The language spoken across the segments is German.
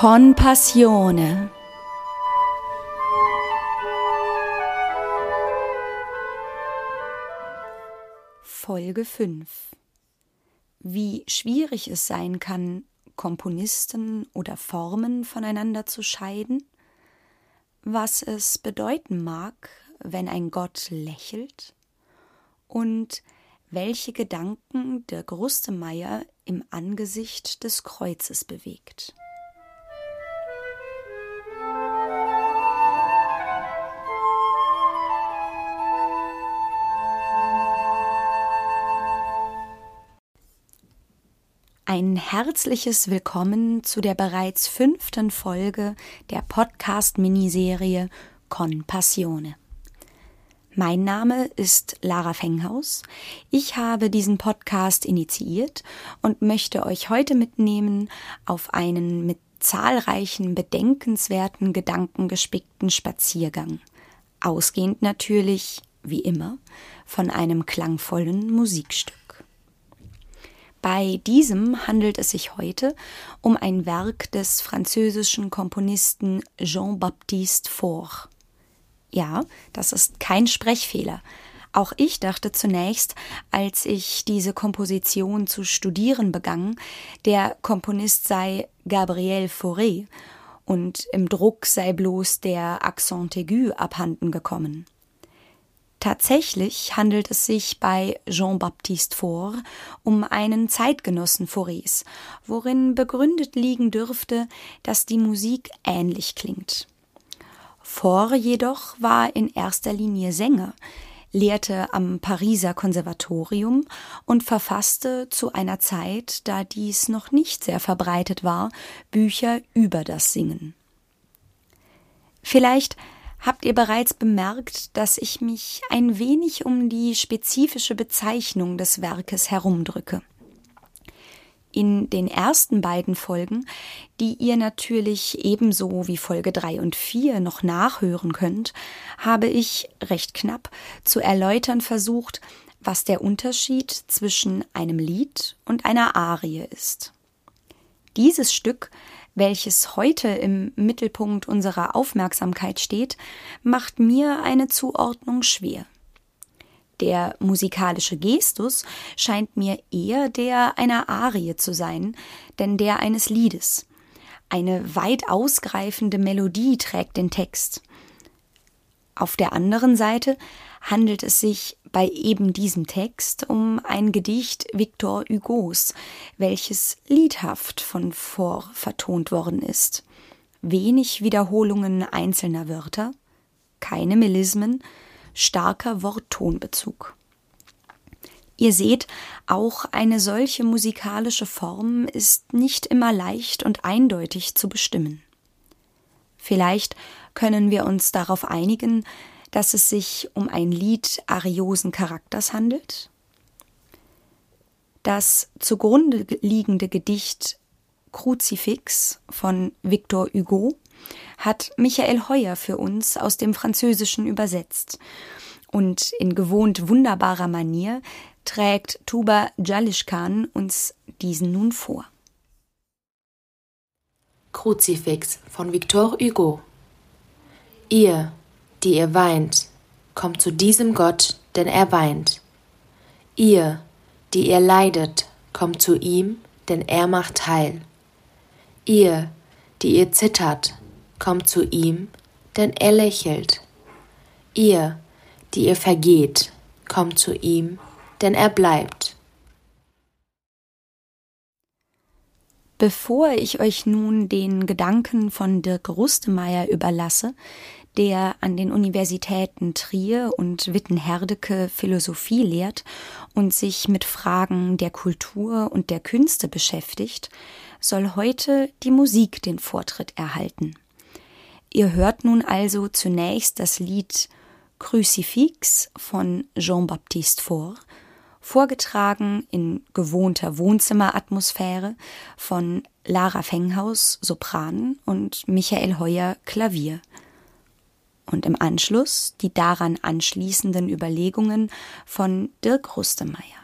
Con Passione. Folge 5. Wie schwierig es sein kann, Komponisten oder Formen voneinander zu scheiden, was es bedeuten mag, wenn ein Gott lächelt und welche Gedanken der Grustemeyer im Angesicht des Kreuzes bewegt. Ein herzliches Willkommen zu der bereits fünften Folge der Podcast-Miniserie Con Passione. Mein Name ist Lara Fenghaus. Ich habe diesen Podcast initiiert und möchte euch heute mitnehmen auf einen mit zahlreichen bedenkenswerten Gedanken gespickten Spaziergang. Ausgehend natürlich, wie immer, von einem klangvollen Musikstück. Bei diesem handelt es sich heute um ein Werk des französischen Komponisten Jean-Baptiste Faure. Ja, das ist kein Sprechfehler. Auch ich dachte zunächst, als ich diese Komposition zu studieren begann, der Komponist sei Gabriel Fauré und im Druck sei bloß der Accent aigu abhanden gekommen. Tatsächlich handelt es sich bei Jean-Baptiste Faure um einen Zeitgenossen Faurés, worin begründet liegen dürfte, dass die Musik ähnlich klingt. Faure jedoch war in erster Linie Sänger, lehrte am Pariser Konservatorium und verfasste zu einer Zeit, da dies noch nicht sehr verbreitet war, Bücher über das Singen. Vielleicht habt ihr bereits bemerkt, dass ich mich ein wenig um die spezifische Bezeichnung des Werkes herumdrücke. In den ersten beiden Folgen, die ihr natürlich ebenso wie Folge 3 und 4 noch nachhören könnt, habe ich recht knapp zu erläutern versucht, was der Unterschied zwischen einem Lied und einer Arie ist. Dieses Stück welches heute im Mittelpunkt unserer Aufmerksamkeit steht, macht mir eine Zuordnung schwer. Der musikalische Gestus scheint mir eher der einer Arie zu sein, denn der eines Liedes. Eine weit ausgreifende Melodie trägt den Text. Auf der anderen Seite handelt es sich bei eben diesem Text um ein Gedicht Victor Hugos, welches liedhaft von vor vertont worden ist. Wenig Wiederholungen einzelner Wörter, keine Melismen, starker Worttonbezug. Ihr seht, auch eine solche musikalische Form ist nicht immer leicht und eindeutig zu bestimmen. Vielleicht können wir uns darauf einigen, dass es sich um ein Lied ariosen Charakters handelt. Das zugrunde liegende Gedicht Kruzifix von Victor Hugo hat Michael Heuer für uns aus dem Französischen übersetzt. Und in gewohnt wunderbarer Manier trägt Tuba Jalishkan uns diesen nun vor. Kruzifix von Victor Hugo Ihr, die ihr weint, kommt zu diesem Gott, denn er weint. Ihr, die ihr leidet, kommt zu ihm, denn er macht heil. Ihr, die ihr zittert, kommt zu ihm, denn er lächelt. Ihr, die ihr vergeht, kommt zu ihm, denn er bleibt. Bevor ich euch nun den Gedanken von Dirk Rustemeyer überlasse, der an den Universitäten Trier und Wittenherdecke Philosophie lehrt und sich mit Fragen der Kultur und der Künste beschäftigt, soll heute die Musik den Vortritt erhalten. Ihr hört nun also zunächst das Lied Crucifix von Jean-Baptiste Faure, vorgetragen in gewohnter Wohnzimmeratmosphäre von Lara Fenghaus Sopran und Michael Heuer Klavier und im Anschluss die daran anschließenden Überlegungen von Dirk Rustemeyer.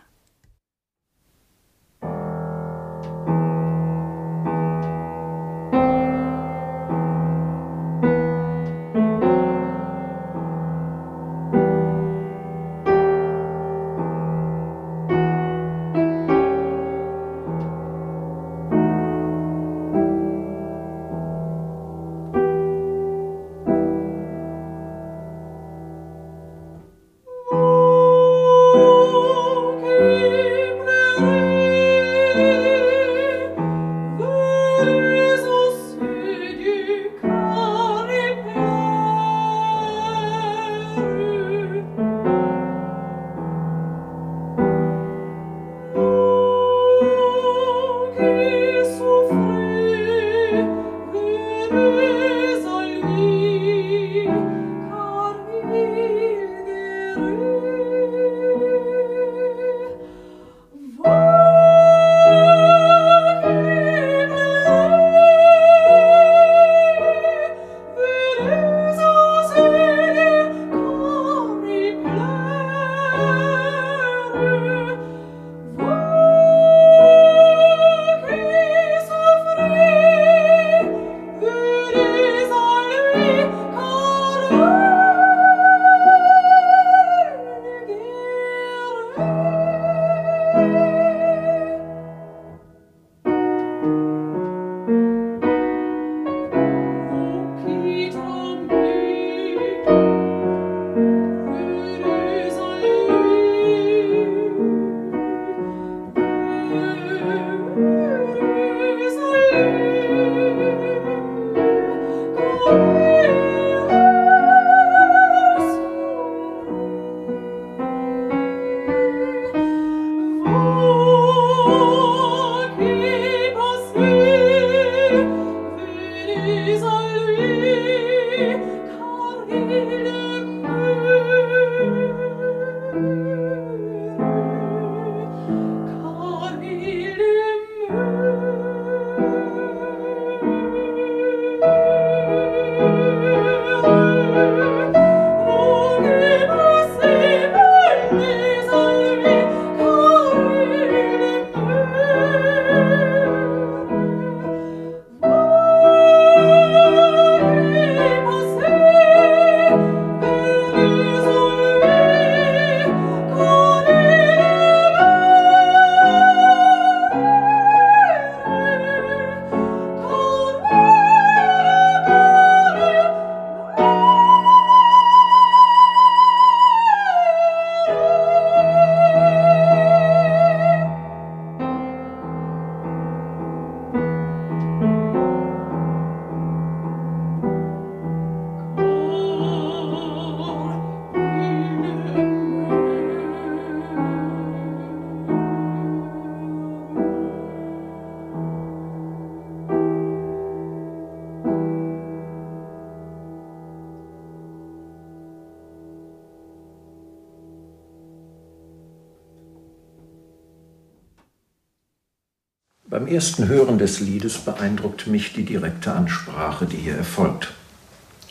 Ersten Hören des Liedes beeindruckt mich die direkte Ansprache, die hier erfolgt.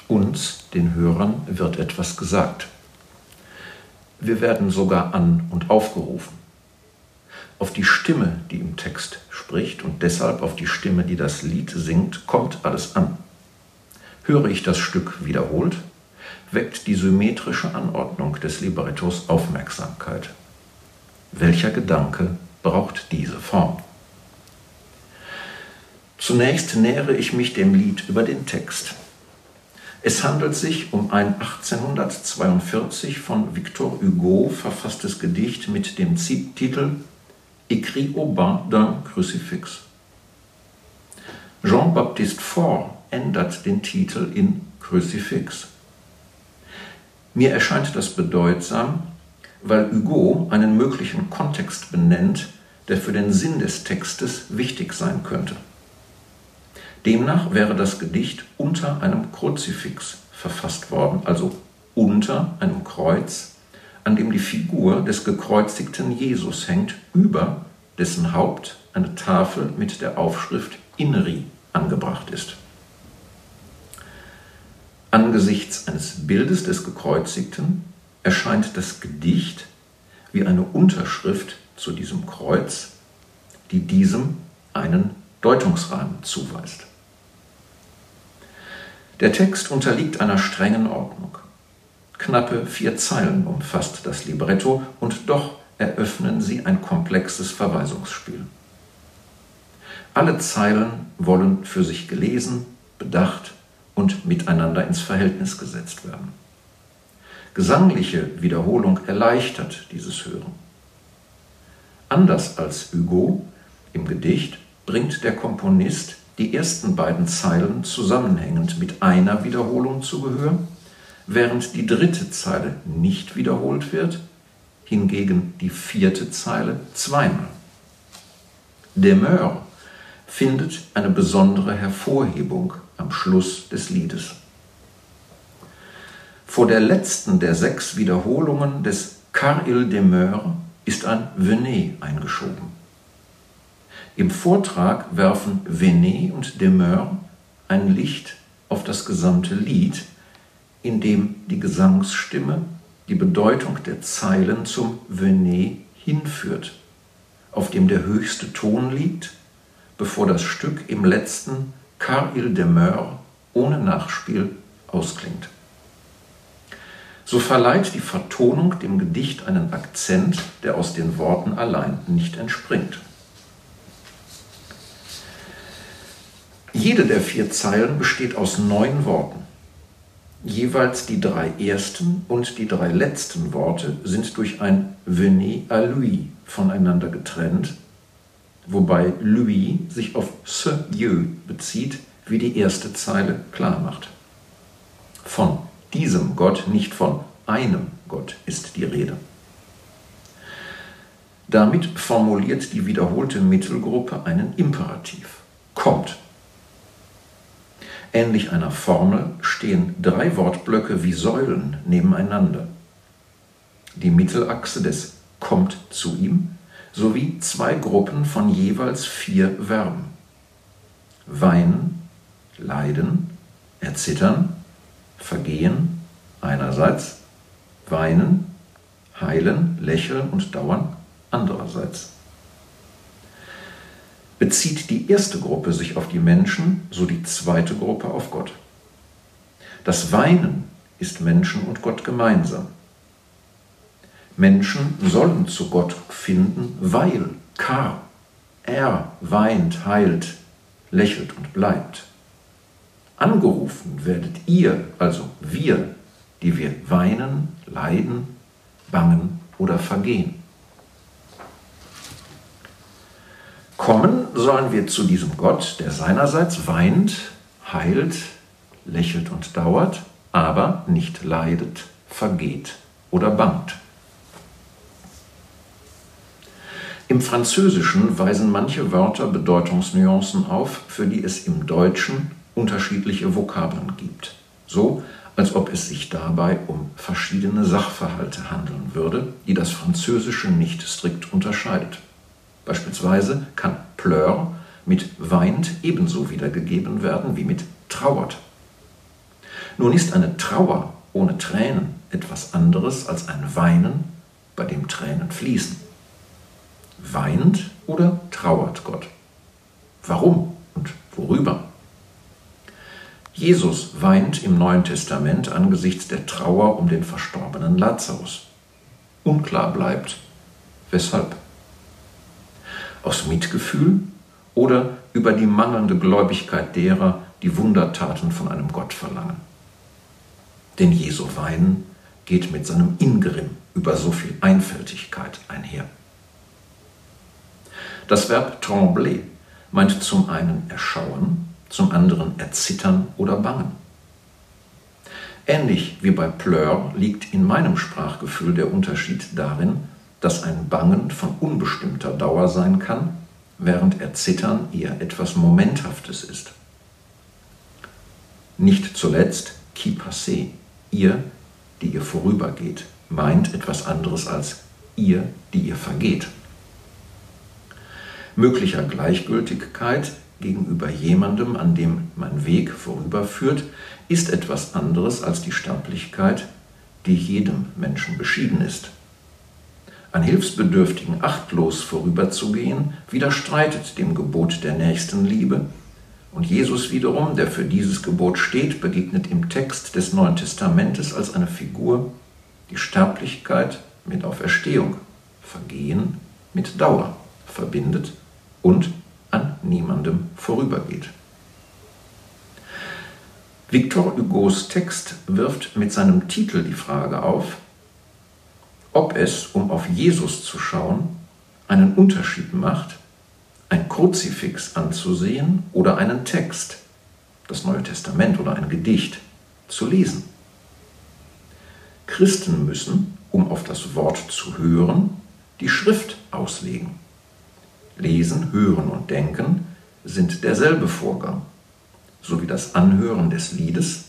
Uns, den Hörern, wird etwas gesagt. Wir werden sogar an und aufgerufen. Auf die Stimme, die im Text spricht und deshalb auf die Stimme, die das Lied singt, kommt alles an. Höre ich das Stück wiederholt, weckt die symmetrische Anordnung des Librettos Aufmerksamkeit. Welcher Gedanke braucht diese Form? Zunächst nähere ich mich dem Lied über den Text. Es handelt sich um ein 1842 von Victor Hugo verfasstes Gedicht mit dem Titel Écrit au bas d'un crucifix. Jean-Baptiste Faure ändert den Titel in Crucifix. Mir erscheint das bedeutsam, weil Hugo einen möglichen Kontext benennt, der für den Sinn des Textes wichtig sein könnte. Demnach wäre das Gedicht unter einem Kruzifix verfasst worden, also unter einem Kreuz, an dem die Figur des gekreuzigten Jesus hängt, über dessen Haupt eine Tafel mit der Aufschrift Inri angebracht ist. Angesichts eines Bildes des Gekreuzigten erscheint das Gedicht wie eine Unterschrift zu diesem Kreuz, die diesem einen Deutungsrahmen zuweist. Der Text unterliegt einer strengen Ordnung. Knappe vier Zeilen umfasst das Libretto und doch eröffnen sie ein komplexes Verweisungsspiel. Alle Zeilen wollen für sich gelesen, bedacht und miteinander ins Verhältnis gesetzt werden. Gesangliche Wiederholung erleichtert dieses Hören. Anders als Hugo im Gedicht bringt der Komponist die ersten beiden Zeilen zusammenhängend mit einer Wiederholung zu Gehör, während die dritte Zeile nicht wiederholt wird, hingegen die vierte Zeile zweimal. Demeure findet eine besondere Hervorhebung am Schluss des Liedes. Vor der letzten der sechs Wiederholungen des Car il demeure ist ein Venez eingeschoben. Im Vortrag werfen Venet und Demeure ein Licht auf das gesamte Lied, in dem die Gesangsstimme die Bedeutung der Zeilen zum Venet hinführt, auf dem der höchste Ton liegt, bevor das Stück im letzten Car il demeure ohne Nachspiel ausklingt. So verleiht die Vertonung dem Gedicht einen Akzent, der aus den Worten allein nicht entspringt. Jede der vier Zeilen besteht aus neun Worten. Jeweils die drei ersten und die drei letzten Worte sind durch ein Venez à lui voneinander getrennt, wobei lui sich auf ce Dieu bezieht, wie die erste Zeile klar macht. Von diesem Gott, nicht von einem Gott ist die Rede. Damit formuliert die wiederholte Mittelgruppe einen Imperativ. Kommt. Ähnlich einer Formel stehen drei Wortblöcke wie Säulen nebeneinander. Die Mittelachse des kommt zu ihm sowie zwei Gruppen von jeweils vier Verben. Weinen, leiden, erzittern, vergehen einerseits, weinen, heilen, lächeln und dauern andererseits. Bezieht die erste Gruppe sich auf die Menschen, so die zweite Gruppe auf Gott. Das Weinen ist Menschen und Gott gemeinsam. Menschen sollen zu Gott finden, weil Kar, er weint, heilt, lächelt und bleibt. Angerufen werdet ihr, also wir, die wir weinen, leiden, bangen oder vergehen. Kommen sollen wir zu diesem Gott, der seinerseits weint, heilt, lächelt und dauert, aber nicht leidet, vergeht oder bangt. Im Französischen weisen manche Wörter Bedeutungsnuancen auf, für die es im Deutschen unterschiedliche Vokabeln gibt. So, als ob es sich dabei um verschiedene Sachverhalte handeln würde, die das Französische nicht strikt unterscheidet. Beispielsweise kann pleur mit weint ebenso wiedergegeben werden wie mit trauert. Nun ist eine Trauer ohne Tränen etwas anderes als ein Weinen, bei dem Tränen fließen. Weint oder trauert Gott? Warum und worüber? Jesus weint im Neuen Testament angesichts der Trauer um den verstorbenen Lazarus. Unklar bleibt, weshalb. Aus Mitgefühl oder über die mangelnde Gläubigkeit derer, die Wundertaten von einem Gott verlangen. Denn Jesu Weinen geht mit seinem Ingrimm über so viel Einfältigkeit einher. Das Verb trembler meint zum einen erschauen, zum anderen erzittern oder bangen. Ähnlich wie bei Pleur liegt in meinem Sprachgefühl der Unterschied darin, dass ein Bangen von unbestimmter Dauer sein kann, während Erzittern eher etwas Momenthaftes ist. Nicht zuletzt qui passé, ihr, die ihr vorübergeht, meint etwas anderes als ihr, die ihr vergeht. Möglicher Gleichgültigkeit gegenüber jemandem, an dem mein Weg vorüberführt, ist etwas anderes als die Sterblichkeit, die jedem Menschen beschieden ist. An Hilfsbedürftigen achtlos vorüberzugehen, widerstreitet dem Gebot der Nächstenliebe und Jesus wiederum, der für dieses Gebot steht, begegnet im Text des Neuen Testamentes als eine Figur, die Sterblichkeit mit Auferstehung, Vergehen mit Dauer verbindet und an niemandem vorübergeht. Victor Hugos Text wirft mit seinem Titel die Frage auf, ob es, um auf Jesus zu schauen, einen Unterschied macht, ein Kruzifix anzusehen oder einen Text, das Neue Testament oder ein Gedicht, zu lesen. Christen müssen, um auf das Wort zu hören, die Schrift auslegen. Lesen, Hören und Denken sind derselbe Vorgang, sowie das Anhören des Liedes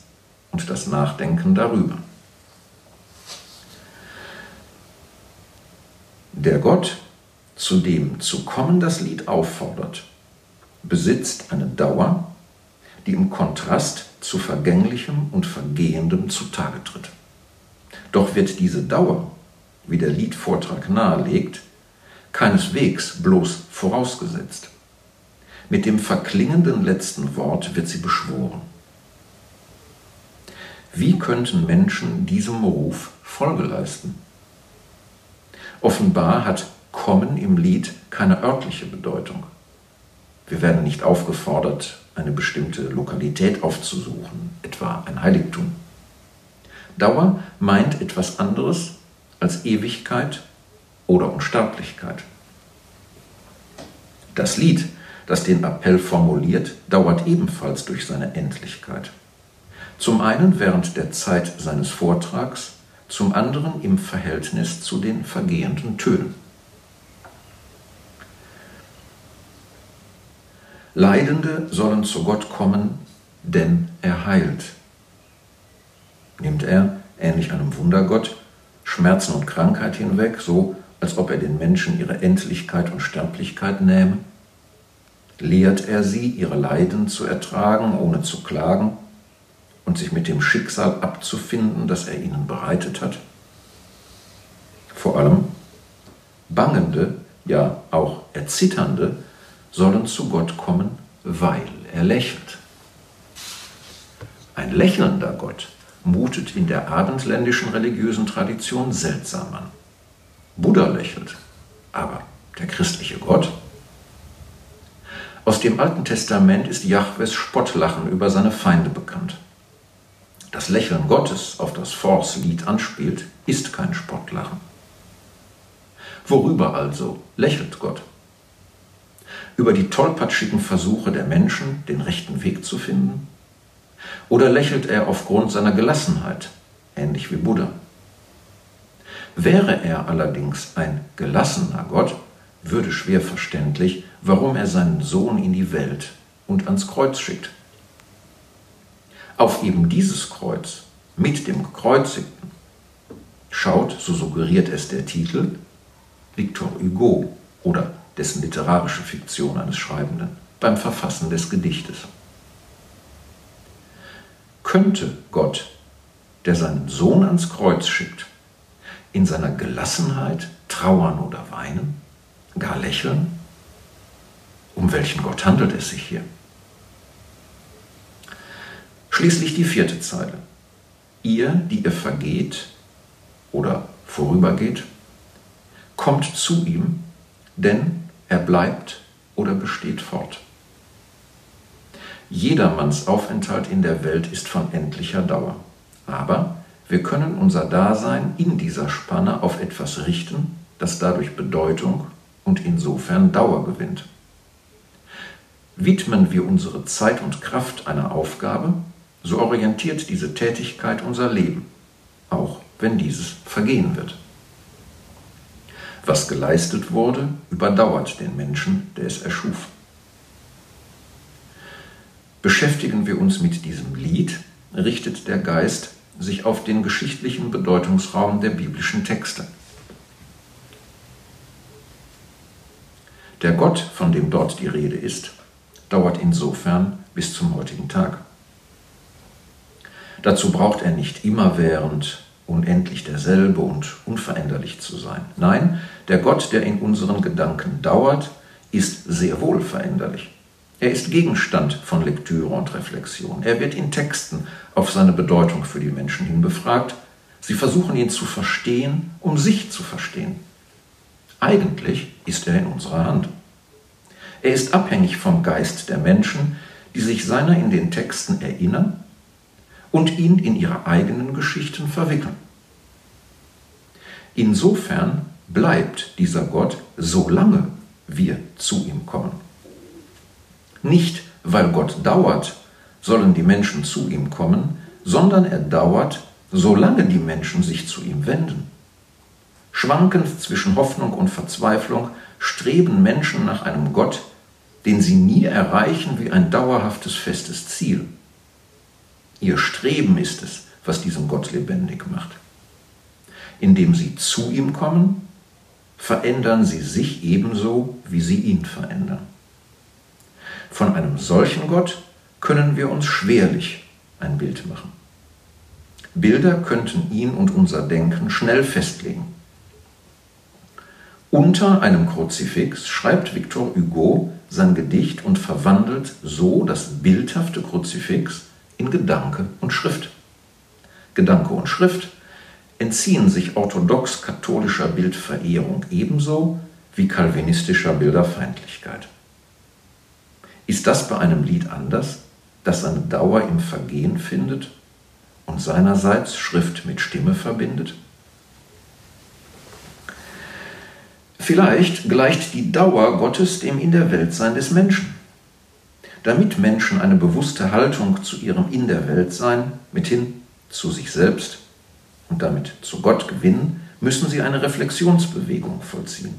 und das Nachdenken darüber. Der Gott, zu dem zu kommen das Lied auffordert, besitzt eine Dauer, die im Kontrast zu Vergänglichem und Vergehendem zutage tritt. Doch wird diese Dauer, wie der Liedvortrag nahelegt, keineswegs bloß vorausgesetzt. Mit dem verklingenden letzten Wort wird sie beschworen. Wie könnten Menschen diesem Ruf Folge leisten? Offenbar hat Kommen im Lied keine örtliche Bedeutung. Wir werden nicht aufgefordert, eine bestimmte Lokalität aufzusuchen, etwa ein Heiligtum. Dauer meint etwas anderes als Ewigkeit oder Unsterblichkeit. Das Lied, das den Appell formuliert, dauert ebenfalls durch seine Endlichkeit. Zum einen während der Zeit seines Vortrags, zum anderen im Verhältnis zu den vergehenden Tönen. Leidende sollen zu Gott kommen, denn er heilt. Nimmt er, ähnlich einem Wundergott, Schmerzen und Krankheit hinweg, so als ob er den Menschen ihre Endlichkeit und Sterblichkeit nähme? Lehrt er sie, ihre Leiden zu ertragen, ohne zu klagen und sich mit dem Schicksal abzufinden, das er ihnen bereitet hat? Vor allem, Bangende, ja auch Erzitternde, sollen zu Gott kommen, weil er lächelt. Ein lächelnder Gott mutet in der abendländischen religiösen Tradition seltsam an. Buddha lächelt, aber der christliche Gott? Aus dem Alten Testament ist Jahwes Spottlachen über seine Feinde bekannt. Das Lächeln Gottes, auf das Force Lied anspielt, ist kein Spottlachen. Worüber also lächelt Gott? Über die tollpatschigen Versuche der Menschen, den rechten Weg zu finden? Oder lächelt er aufgrund seiner Gelassenheit, ähnlich wie Buddha? Wäre er allerdings ein gelassener Gott, würde schwer verständlich, warum er seinen Sohn in die Welt und ans Kreuz schickt. Auf eben dieses Kreuz mit dem Gekreuzigten schaut, so suggeriert es der Titel, Victor Hugo oder dessen literarische Fiktion eines Schreibenden, beim Verfassen des Gedichtes. Könnte Gott, der seinen Sohn ans Kreuz schickt, in seiner Gelassenheit trauern oder weinen, gar lächeln? Um welchen Gott handelt es sich hier? Schließlich die vierte Zeile. Ihr, die ihr vergeht oder vorübergeht, kommt zu ihm, denn er bleibt oder besteht fort. Jedermanns Aufenthalt in der Welt ist von endlicher Dauer. Aber wir können unser Dasein in dieser Spanne auf etwas richten, das dadurch Bedeutung und insofern Dauer gewinnt. Widmen wir unsere Zeit und Kraft einer Aufgabe, so orientiert diese Tätigkeit unser Leben, auch wenn dieses vergehen wird. Was geleistet wurde, überdauert den Menschen, der es erschuf. Beschäftigen wir uns mit diesem Lied, richtet der Geist sich auf den geschichtlichen Bedeutungsraum der biblischen Texte. Der Gott, von dem dort die Rede ist, dauert insofern bis zum heutigen Tag. Dazu braucht er nicht immerwährend unendlich derselbe und unveränderlich zu sein. Nein, der Gott, der in unseren Gedanken dauert, ist sehr wohl veränderlich. Er ist Gegenstand von Lektüre und Reflexion. Er wird in Texten auf seine Bedeutung für die Menschen hin befragt. Sie versuchen ihn zu verstehen, um sich zu verstehen. Eigentlich ist er in unserer Hand. Er ist abhängig vom Geist der Menschen, die sich seiner in den Texten erinnern und ihn in ihre eigenen Geschichten verwickeln. Insofern bleibt dieser Gott, solange wir zu ihm kommen. Nicht, weil Gott dauert, sollen die Menschen zu ihm kommen, sondern er dauert, solange die Menschen sich zu ihm wenden. Schwankend zwischen Hoffnung und Verzweiflung streben Menschen nach einem Gott, den sie nie erreichen wie ein dauerhaftes festes Ziel. Ihr Streben ist es, was diesen Gott lebendig macht. Indem sie zu ihm kommen, verändern sie sich ebenso, wie sie ihn verändern. Von einem solchen Gott können wir uns schwerlich ein Bild machen. Bilder könnten ihn und unser Denken schnell festlegen. Unter einem Kruzifix schreibt Victor Hugo sein Gedicht und verwandelt so das bildhafte Kruzifix in Gedanke und Schrift. Gedanke und Schrift entziehen sich orthodox-katholischer Bildverehrung ebenso wie kalvinistischer Bilderfeindlichkeit. Ist das bei einem Lied anders, das seine Dauer im Vergehen findet und seinerseits Schrift mit Stimme verbindet? Vielleicht gleicht die Dauer Gottes dem In der Weltsein des Menschen. Damit Menschen eine bewusste Haltung zu ihrem In der Weltsein mithin zu sich selbst und damit zu Gott gewinnen, müssen sie eine Reflexionsbewegung vollziehen.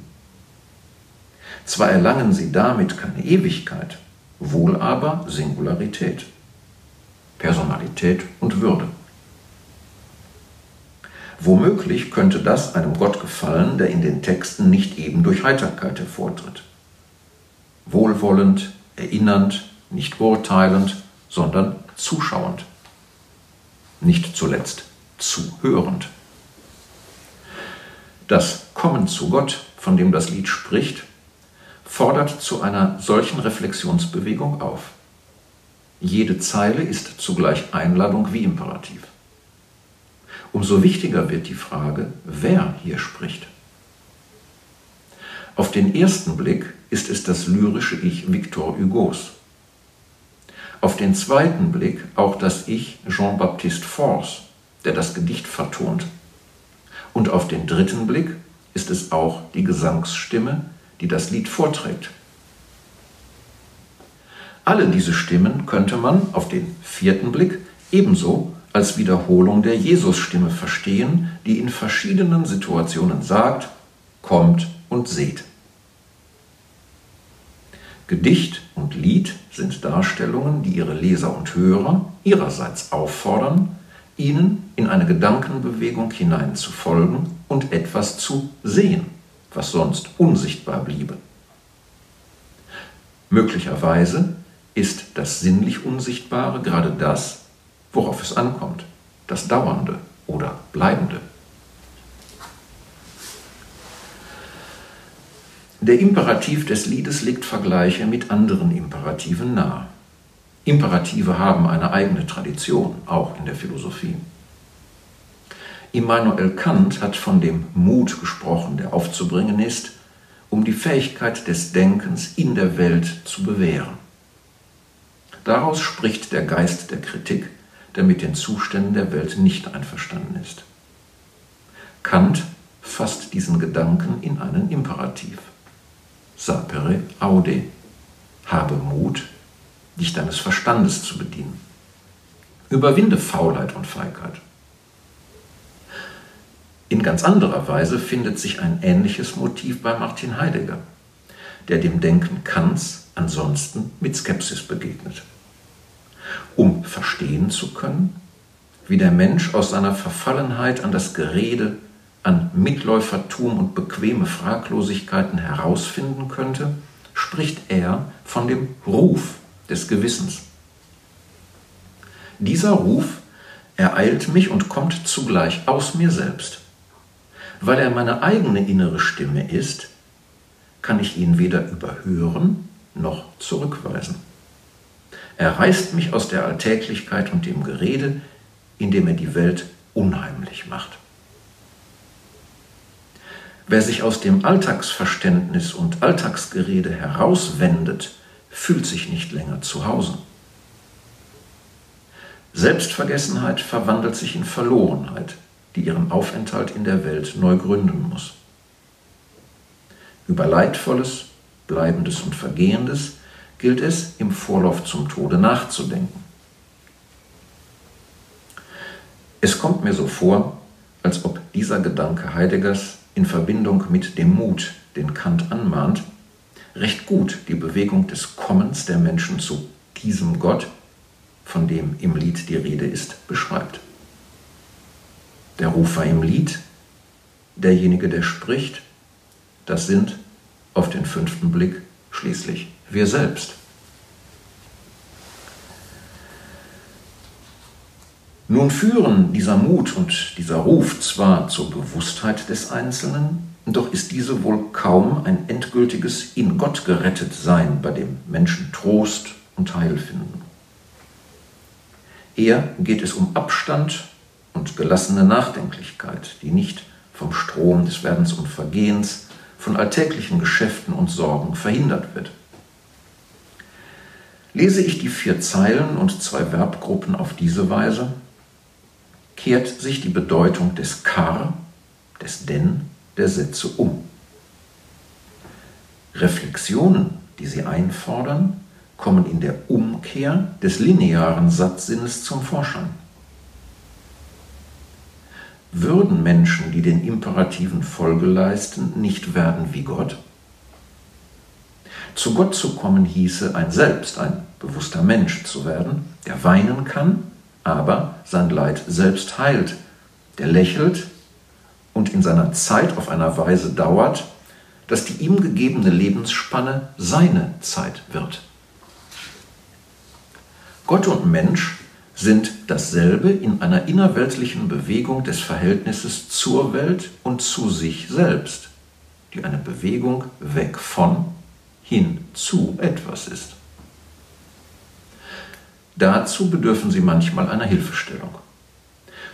Zwar erlangen sie damit keine Ewigkeit, wohl aber Singularität, Personalität und Würde. Womöglich könnte das einem Gott gefallen, der in den Texten nicht eben durch Heiterkeit hervortritt. Wohlwollend, erinnernd, nicht urteilend, sondern zuschauend. Nicht zuletzt zuhörend. Das Kommen zu Gott, von dem das Lied spricht, fordert zu einer solchen Reflexionsbewegung auf. Jede Zeile ist zugleich Einladung wie Imperativ. Umso wichtiger wird die Frage, wer hier spricht. Auf den ersten Blick ist es das lyrische Ich Victor Hugos. Auf den zweiten Blick auch das Ich Jean-Baptiste Force, der das Gedicht vertont. Und auf den dritten Blick ist es auch die Gesangsstimme die das Lied vorträgt. Alle diese Stimmen könnte man auf den vierten Blick ebenso als Wiederholung der Jesus-Stimme verstehen, die in verschiedenen Situationen sagt, kommt und seht. Gedicht und Lied sind Darstellungen, die ihre Leser und Hörer ihrerseits auffordern, ihnen in eine Gedankenbewegung hinein zu folgen und etwas zu sehen was sonst unsichtbar bliebe. Möglicherweise ist das sinnlich Unsichtbare gerade das, worauf es ankommt, das Dauernde oder Bleibende. Der Imperativ des Liedes legt Vergleiche mit anderen Imperativen nahe. Imperative haben eine eigene Tradition, auch in der Philosophie. Immanuel Kant hat von dem Mut gesprochen, der aufzubringen ist, um die Fähigkeit des Denkens in der Welt zu bewähren. Daraus spricht der Geist der Kritik, der mit den Zuständen der Welt nicht einverstanden ist. Kant fasst diesen Gedanken in einen Imperativ. Sapere aude. Habe Mut, dich deines Verstandes zu bedienen. Überwinde Faulheit und Feigheit. In ganz anderer Weise findet sich ein ähnliches Motiv bei Martin Heidegger, der dem Denken Kants ansonsten mit Skepsis begegnet. Um verstehen zu können, wie der Mensch aus seiner Verfallenheit an das Gerede, an Mitläufertum und bequeme Fraglosigkeiten herausfinden könnte, spricht er von dem Ruf des Gewissens. Dieser Ruf ereilt mich und kommt zugleich aus mir selbst. Weil er meine eigene innere Stimme ist, kann ich ihn weder überhören noch zurückweisen. Er reißt mich aus der Alltäglichkeit und dem Gerede, indem er die Welt unheimlich macht. Wer sich aus dem Alltagsverständnis und Alltagsgerede herauswendet, fühlt sich nicht länger zu Hause. Selbstvergessenheit verwandelt sich in Verlorenheit, die ihren Aufenthalt in der Welt neu gründen muss. Über Leidvolles, Bleibendes und Vergehendes gilt es, im Vorlauf zum Tode nachzudenken. Es kommt mir so vor, als ob dieser Gedanke Heideggers in Verbindung mit dem Mut, den Kant anmahnt, recht gut die Bewegung des Kommens der Menschen zu diesem Gott, von dem im Lied die Rede ist, beschreibt der Rufer im Lied, derjenige, der spricht, das sind auf den fünften Blick schließlich wir selbst. Nun führen dieser Mut und dieser Ruf zwar zur Bewusstheit des Einzelnen, doch ist diese wohl kaum ein endgültiges in Gott gerettet Sein, bei dem Menschen Trost und Heil finden. Eher geht es um Abstand und gelassene Nachdenklichkeit, die nicht vom Strom des Werdens und Vergehens, von alltäglichen Geschäften und Sorgen verhindert wird. Lese ich die vier Zeilen und zwei Verbgruppen auf diese Weise, kehrt sich die Bedeutung des Kar, des Denn, der Sätze um. Reflexionen, die sie einfordern, kommen in der Umkehr des linearen Satzsinnes zum Vorschein. Würden Menschen, die den Imperativen Folge leisten, nicht werden wie Gott? Zu Gott zu kommen hieße, ein Selbst, ein bewusster Mensch zu werden, der weinen kann, aber sein Leid selbst heilt, der lächelt und in seiner Zeit auf einer Weise dauert, dass die ihm gegebene Lebensspanne seine Zeit wird. Gott und Mensch sind dasselbe in einer innerweltlichen Bewegung des Verhältnisses zur Welt und zu sich selbst, die eine Bewegung weg von hin zu etwas ist. Dazu bedürfen sie manchmal einer Hilfestellung.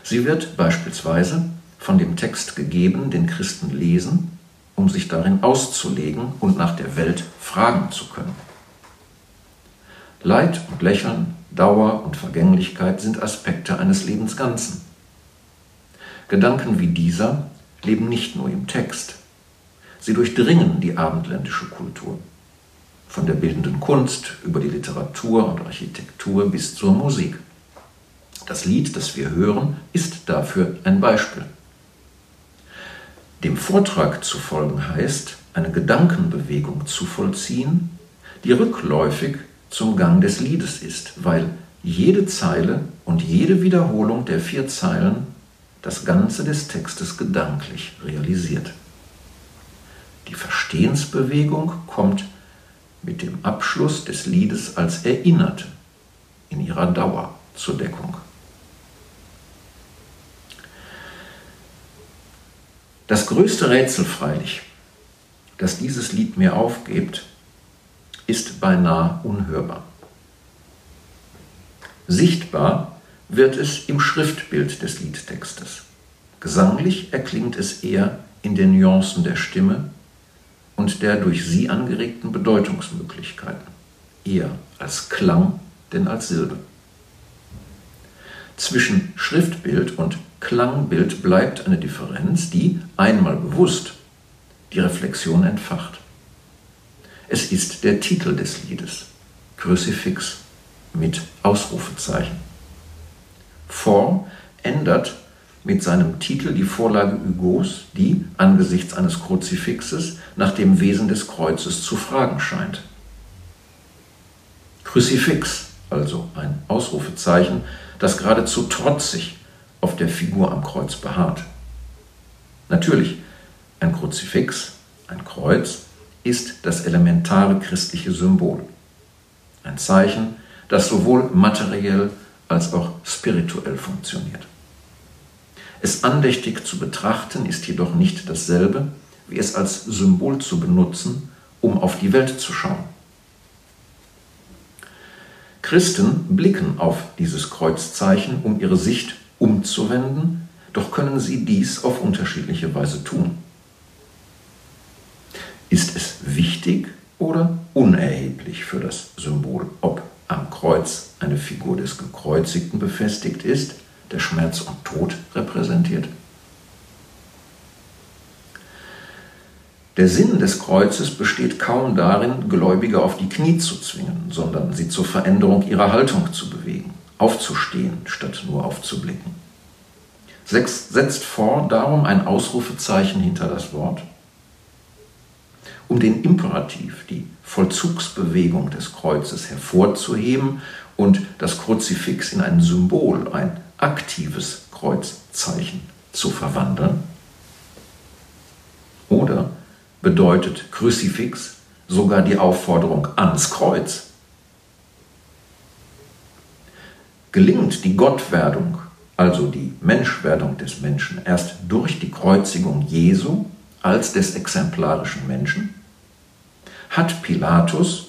Sie wird beispielsweise von dem Text gegeben, den Christen lesen, um sich darin auszulegen und nach der Welt fragen zu können. Leid und Lächeln, Dauer und Vergänglichkeit sind Aspekte eines Lebensganzen. Gedanken wie dieser leben nicht nur im Text, sie durchdringen die abendländische Kultur. Von der bildenden Kunst über die Literatur und Architektur bis zur Musik. Das Lied, das wir hören, ist dafür ein Beispiel. Dem Vortrag zu folgen heißt, eine Gedankenbewegung zu vollziehen, die rückläufig zum Gang des Liedes ist, weil jede Zeile und jede Wiederholung der vier Zeilen das Ganze des Textes gedanklich realisiert. Die Verstehensbewegung kommt mit dem Abschluss des Liedes als Erinnerte in ihrer Dauer zur Deckung. Das größte Rätsel freilich, das dieses Lied mir aufgibt, ist beinahe unhörbar. Sichtbar wird es im Schriftbild des Liedtextes. Gesanglich erklingt es eher in den Nuancen der Stimme und der durch sie angeregten Bedeutungsmöglichkeiten, eher als Klang denn als Silbe. Zwischen Schriftbild und Klangbild bleibt eine Differenz, die, einmal bewusst, die Reflexion entfacht. Es ist der Titel des Liedes, Kruzifix mit Ausrufezeichen. Form ändert mit seinem Titel die Vorlage Hugos, die angesichts eines Kruzifixes nach dem Wesen des Kreuzes zu fragen scheint. Kruzifix, also ein Ausrufezeichen, das geradezu trotzig auf der Figur am Kreuz beharrt. Natürlich, ein Kruzifix, ein Kreuz, ist das elementare christliche Symbol. Ein Zeichen, das sowohl materiell als auch spirituell funktioniert. Es andächtig zu betrachten ist jedoch nicht dasselbe, wie es als Symbol zu benutzen, um auf die Welt zu schauen. Christen blicken auf dieses Kreuzzeichen, um ihre Sicht umzuwenden, doch können sie dies auf unterschiedliche Weise tun. Ist es wichtig oder unerheblich für das Symbol, ob am Kreuz eine Figur des Gekreuzigten befestigt ist, der Schmerz und Tod repräsentiert? Der Sinn des Kreuzes besteht kaum darin, Gläubige auf die Knie zu zwingen, sondern sie zur Veränderung ihrer Haltung zu bewegen, aufzustehen, statt nur aufzublicken. Setzt vor darum ein Ausrufezeichen hinter das Wort, um den Imperativ, die Vollzugsbewegung des Kreuzes hervorzuheben und das Kruzifix in ein Symbol, ein aktives Kreuzzeichen zu verwandeln? Oder bedeutet Kruzifix sogar die Aufforderung ans Kreuz? Gelingt die Gottwerdung, also die Menschwerdung des Menschen, erst durch die Kreuzigung Jesu als des exemplarischen Menschen? Hat Pilatus,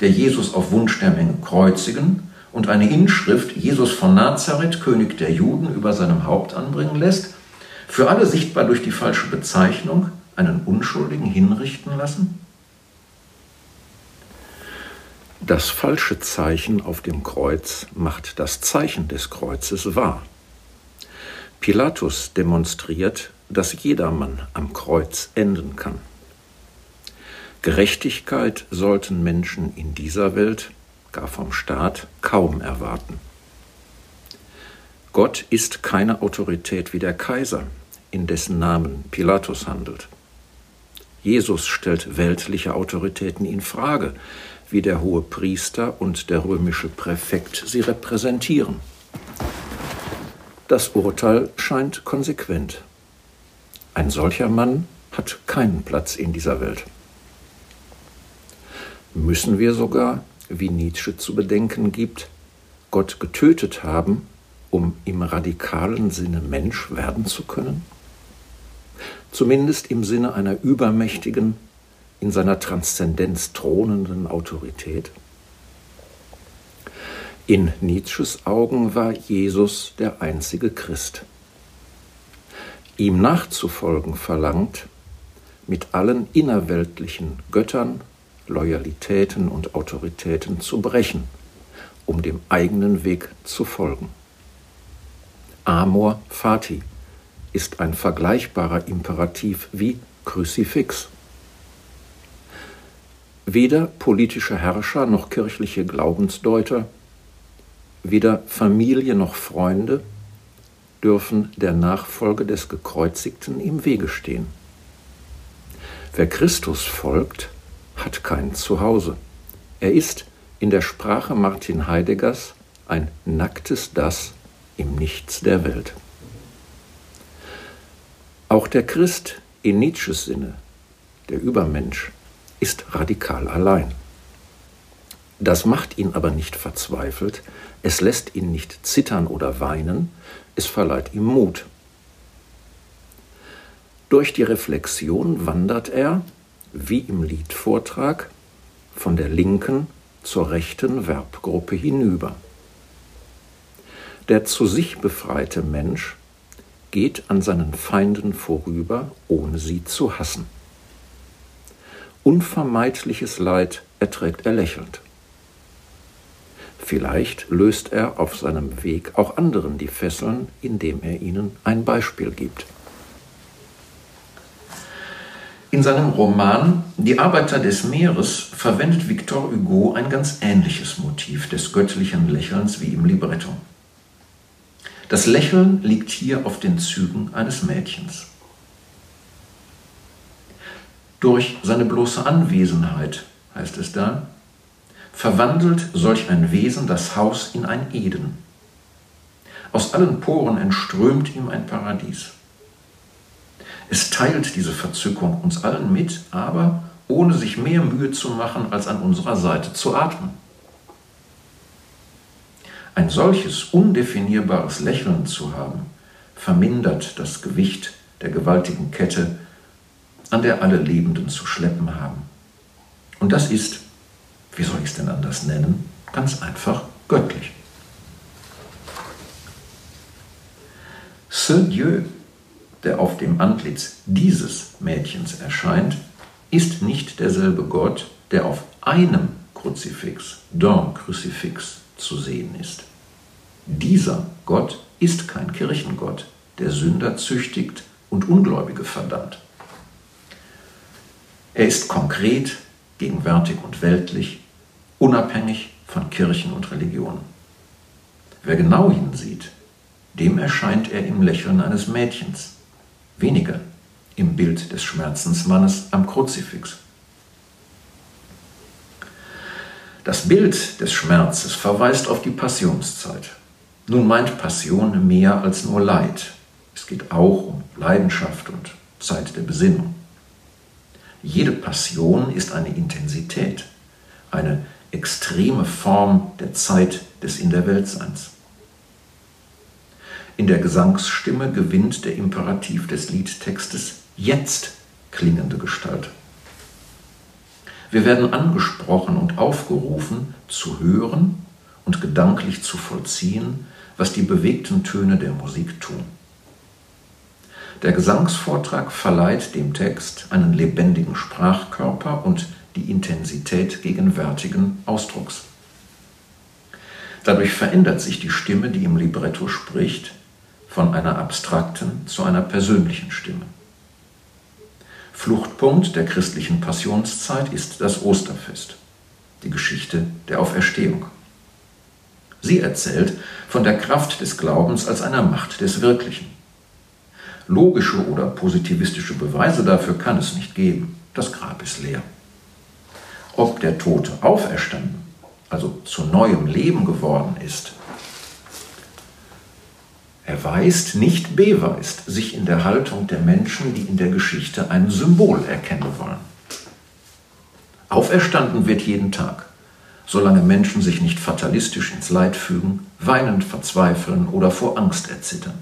der Jesus auf Wunsch der Menge kreuzigen und eine Inschrift Jesus von Nazareth, König der Juden, über seinem Haupt anbringen lässt, für alle sichtbar durch die falsche Bezeichnung einen Unschuldigen hinrichten lassen? Das falsche Zeichen auf dem Kreuz macht das Zeichen des Kreuzes wahr. Pilatus demonstriert, dass jedermann am Kreuz enden kann. Gerechtigkeit sollten Menschen in dieser Welt gar vom Staat kaum erwarten. Gott ist keine Autorität wie der Kaiser, in dessen Namen Pilatus handelt. Jesus stellt weltliche Autoritäten in Frage, wie der hohe Priester und der römische Präfekt sie repräsentieren. Das Urteil scheint konsequent. Ein solcher Mann hat keinen Platz in dieser Welt. Müssen wir sogar wie Nietzsche zu bedenken gibt, Gott getötet haben, um im radikalen Sinne Mensch werden zu können? Zumindest im Sinne einer übermächtigen, in seiner Transzendenz thronenden Autorität? In Nietzsches Augen war Jesus der einzige Christ. Ihm nachzufolgen verlangt, mit allen innerweltlichen Göttern Loyalitäten und Autoritäten zu brechen, um dem eigenen Weg zu folgen. Amor fati ist ein vergleichbarer Imperativ wie Kruzifix. Weder politische Herrscher noch kirchliche Glaubensdeuter, weder Familie noch Freunde dürfen der Nachfolge des Gekreuzigten im Wege stehen. Wer Christus folgt, hat kein Zuhause. Er ist in der Sprache Martin Heideggers ein nacktes Das im Nichts der Welt. Auch der Christ in Nietzsches Sinne, der Übermensch, ist radikal allein. Das macht ihn aber nicht verzweifelt, es lässt ihn nicht zittern oder weinen, es verleiht ihm Mut. Durch die Reflexion wandert er, wie im Liedvortrag, von der linken zur rechten Verbgruppe hinüber. Der zu sich befreite Mensch geht an seinen Feinden vorüber, ohne sie zu hassen. Unvermeidliches Leid erträgt er lächelnd. Vielleicht löst er auf seinem Weg auch anderen die Fesseln, indem er ihnen ein Beispiel gibt. In seinem Roman Die Arbeiter des Meeres verwendet Victor Hugo ein ganz ähnliches Motiv des göttlichen Lächelns wie im Libretto. Das Lächeln liegt hier auf den Zügen eines Mädchens. Durch seine bloße Anwesenheit, heißt es da, verwandelt solch ein Wesen das Haus in ein Eden. Aus allen Poren entströmt ihm ein Paradies. Es teilt diese Verzückung uns allen mit, aber ohne sich mehr Mühe zu machen, als an unserer Seite zu atmen. Ein solches undefinierbares Lächeln zu haben, vermindert das Gewicht der gewaltigen Kette, an der alle Lebenden zu schleppen haben. Und das ist wie soll ich es denn anders nennen? Ganz einfach göttlich. Ce Dieu, der auf dem Antlitz dieses Mädchens erscheint, ist nicht derselbe Gott, der auf einem Kruzifix, d'un Crucifix, zu sehen ist. Dieser Gott ist kein Kirchengott, der Sünder züchtigt und Ungläubige verdammt. Er ist konkret, gegenwärtig und weltlich, unabhängig von Kirchen und Religionen. Wer genau hinsieht, dem erscheint er im Lächeln eines Mädchens, weniger im Bild des Schmerzensmannes am Kruzifix. Das Bild des Schmerzes verweist auf die Passionszeit. Nun meint Passion mehr als nur Leid. Es geht auch um Leidenschaft und Zeit der Besinnung. Jede Passion ist eine Intensität, eine extreme Form der Zeit des In der Weltseins. In der Gesangsstimme gewinnt der Imperativ des Liedtextes jetzt klingende Gestalt. Wir werden angesprochen und aufgerufen, zu hören und gedanklich zu vollziehen, was die bewegten Töne der Musik tun. Der Gesangsvortrag verleiht dem Text einen lebendigen Sprachkörper und die Intensität gegenwärtigen Ausdrucks. Dadurch verändert sich die Stimme, die im Libretto spricht, von einer abstrakten zu einer persönlichen Stimme. Fluchtpunkt der christlichen Passionszeit ist das Osterfest, die Geschichte der Auferstehung. Sie erzählt von der Kraft des Glaubens als einer Macht des Wirklichen. Logische oder positivistische Beweise dafür kann es nicht geben. Das Grab ist leer ob der Tote auferstanden, also zu neuem Leben geworden ist, erweist, nicht beweist sich in der Haltung der Menschen, die in der Geschichte ein Symbol erkennen wollen. Auferstanden wird jeden Tag, solange Menschen sich nicht fatalistisch ins Leid fügen, weinend verzweifeln oder vor Angst erzittern.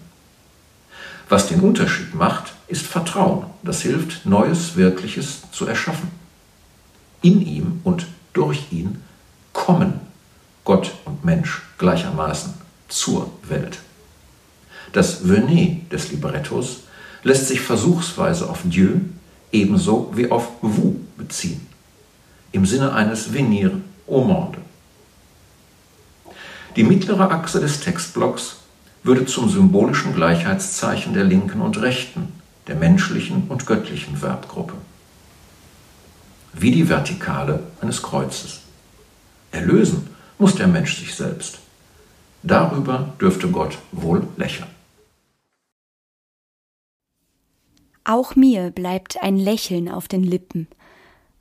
Was den Unterschied macht, ist Vertrauen, das hilft, Neues, Wirkliches zu erschaffen in ihm und durch ihn kommen Gott und Mensch gleichermaßen zur Welt. Das Venet des Librettos lässt sich versuchsweise auf Dieu ebenso wie auf vous beziehen, im Sinne eines Venir au monde. Die mittlere Achse des Textblocks würde zum symbolischen Gleichheitszeichen der linken und rechten, der menschlichen und göttlichen Verbgruppe wie die Vertikale eines Kreuzes. Erlösen muss der Mensch sich selbst. Darüber dürfte Gott wohl lächeln. Auch mir bleibt ein Lächeln auf den Lippen.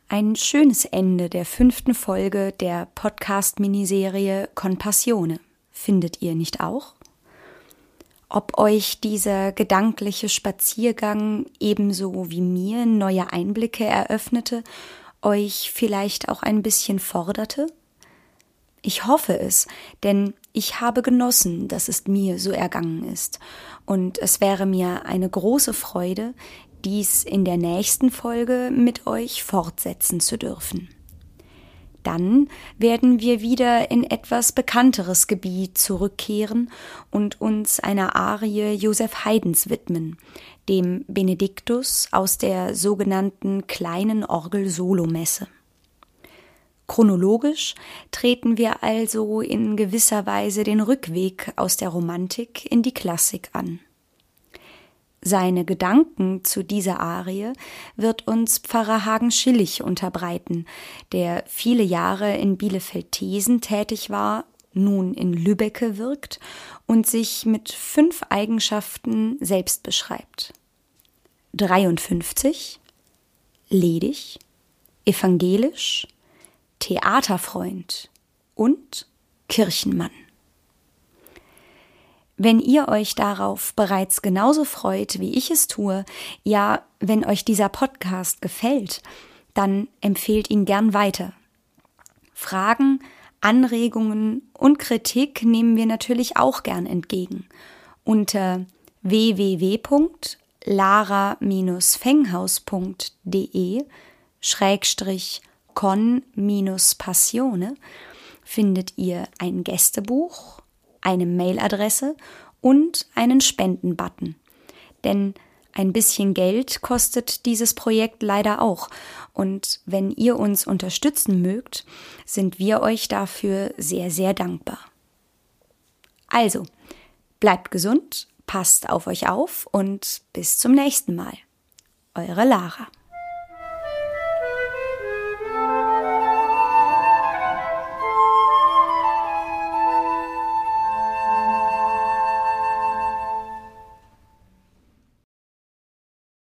Ein schönes Ende der fünften Folge der Podcast-Miniserie Compassione. Findet ihr nicht auch? Ob euch dieser gedankliche Spaziergang ebenso wie mir neue Einblicke eröffnete euch vielleicht auch ein bisschen forderte? Ich hoffe es, denn ich habe genossen, dass es mir so ergangen ist, und es wäre mir eine große Freude, dies in der nächsten Folge mit euch fortsetzen zu dürfen. Dann werden wir wieder in etwas bekannteres Gebiet zurückkehren und uns einer Arie Josef Haydns widmen, dem Benediktus aus der sogenannten kleinen Orgel-Solomesse. Chronologisch treten wir also in gewisser Weise den Rückweg aus der Romantik in die Klassik an. Seine Gedanken zu dieser Arie wird uns Pfarrer Hagen Schillig unterbreiten, der viele Jahre in Bielefeld-Thesen tätig war, nun in Lübbecke wirkt und sich mit fünf Eigenschaften selbst beschreibt. 53, ledig, evangelisch, Theaterfreund und Kirchenmann. Wenn ihr euch darauf bereits genauso freut, wie ich es tue, ja, wenn euch dieser Podcast gefällt, dann empfehlt ihn gern weiter. Fragen, Anregungen und Kritik nehmen wir natürlich auch gern entgegen. Unter www.lara-fenghaus.de Schrägstrich con-passione findet ihr ein Gästebuch eine Mailadresse und einen Spendenbutton. Denn ein bisschen Geld kostet dieses Projekt leider auch. Und wenn ihr uns unterstützen mögt, sind wir euch dafür sehr, sehr dankbar. Also, bleibt gesund, passt auf euch auf und bis zum nächsten Mal. Eure Lara.